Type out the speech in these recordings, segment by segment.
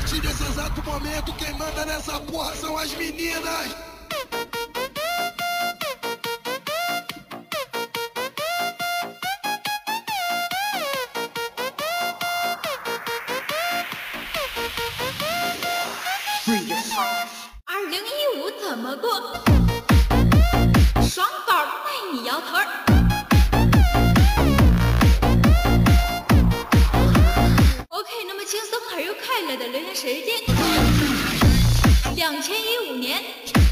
partir desse exato momento, quem manda nessa porra são as meninas. I knew you would come 的留言时间。两千一五年，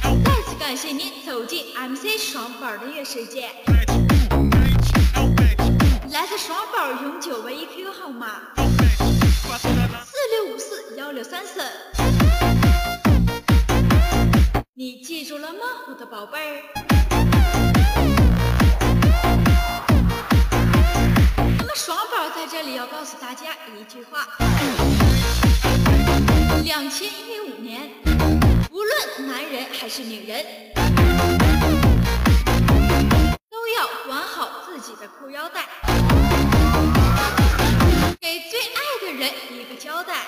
再次感谢您走进 MC 双宝的月世界。来自双宝永久唯一 QQ 号码四六五四幺六三四。你记住了吗，我的宝贝儿？那么双宝在这里要告诉大家一句话：两千一五年，无论男人还是女人，都要管好自己的裤腰带，给最爱的人一个交代。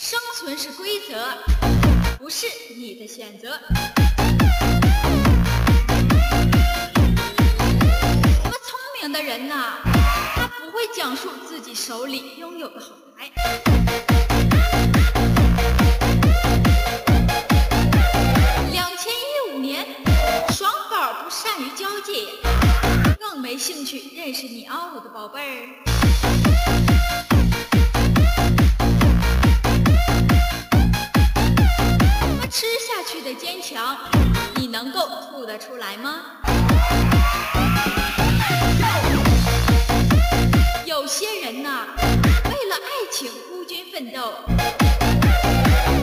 生存是规则，不是你的选择。的人呐，他不会讲述自己手里拥有的好牌。两千一五年，爽宝不善于交际，更没兴趣认识你哦，我的宝贝儿。那么吃下去的坚强，你能够吐得出来吗？奋斗，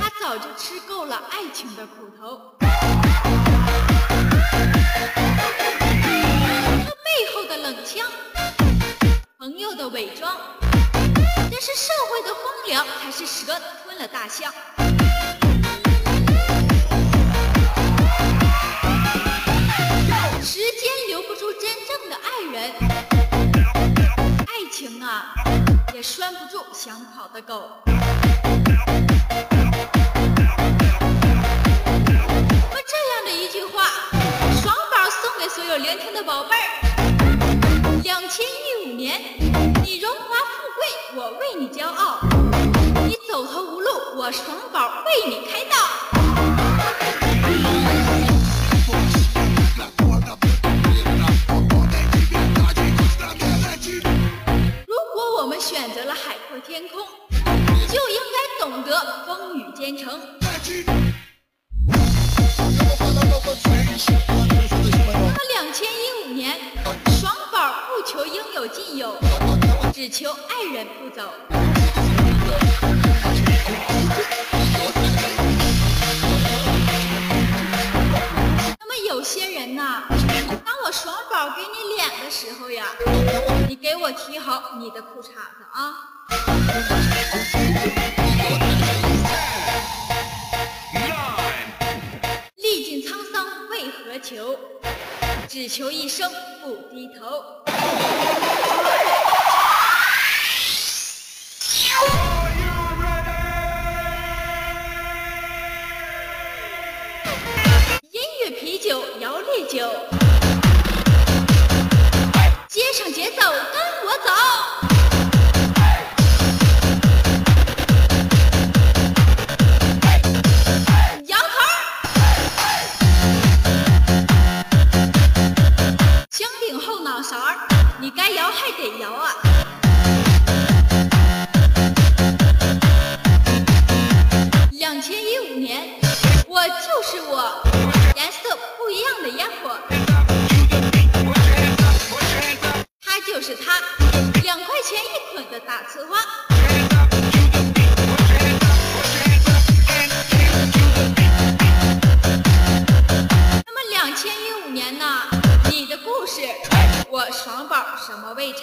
他早就吃够了爱情的苦头。他背后的冷枪，朋友的伪装，这是社会的荒凉，还是蛇吞了大象？时间留不住真正的爱人，情啊，也拴不住想跑的狗。那么这样的一句话，爽宝送给所有聆听的宝贝儿。两千一五年，你荣华富贵，我为你骄傲；你走投无路，我爽宝为你开道。风雨兼程。那么两千一五年，双宝不求应有尽有，只求爱人不走。那么有些人呐，当我双宝给你脸的时候呀，你给我提好你的裤衩子啊。何求？只求一生不低头。音乐啤酒摇烈酒，他就是他，两块钱一捆的大刺花。那么两千一五年呢？你的故事，我爽宝什么位置？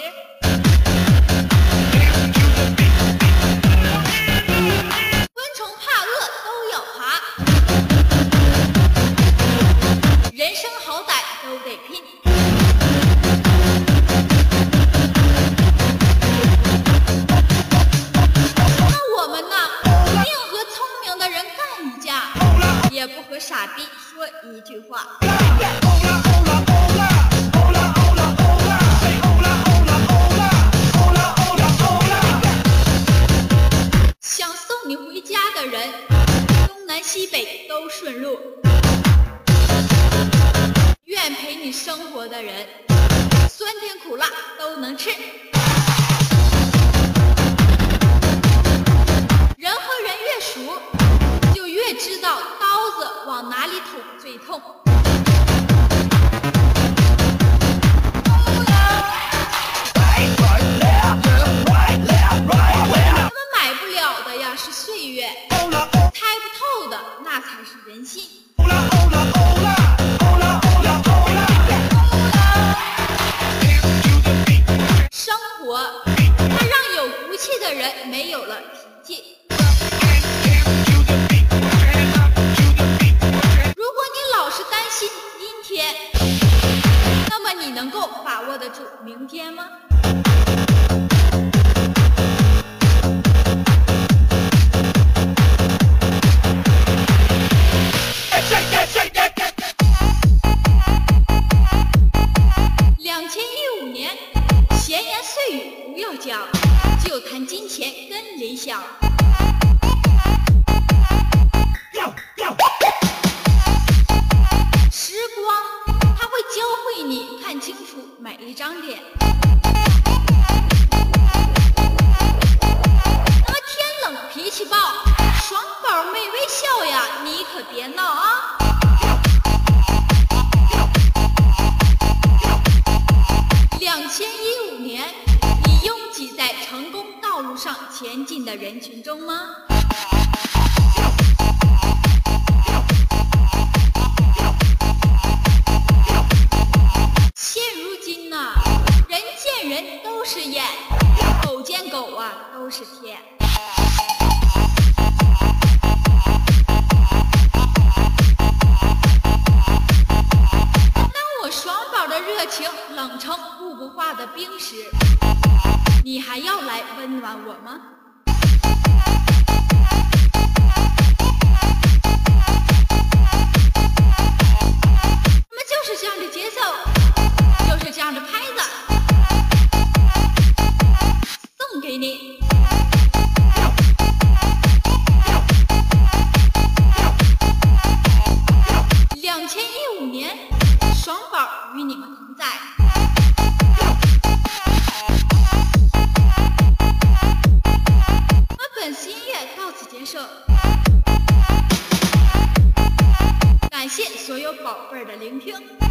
不能吃。我，他让有骨气的人没有了脾气。如果你老是担心阴天，那么你能够把握得住明天吗？谈金钱跟理想。时光，它会教会你看清楚每一张脸。那么天冷脾气暴，爽宝没微笑呀，你可别闹啊！前进的人群中吗？现如今呐、人见人都是眼，狗见狗啊都是天。我们本次音乐到此结束。感谢所有宝贝的聆听。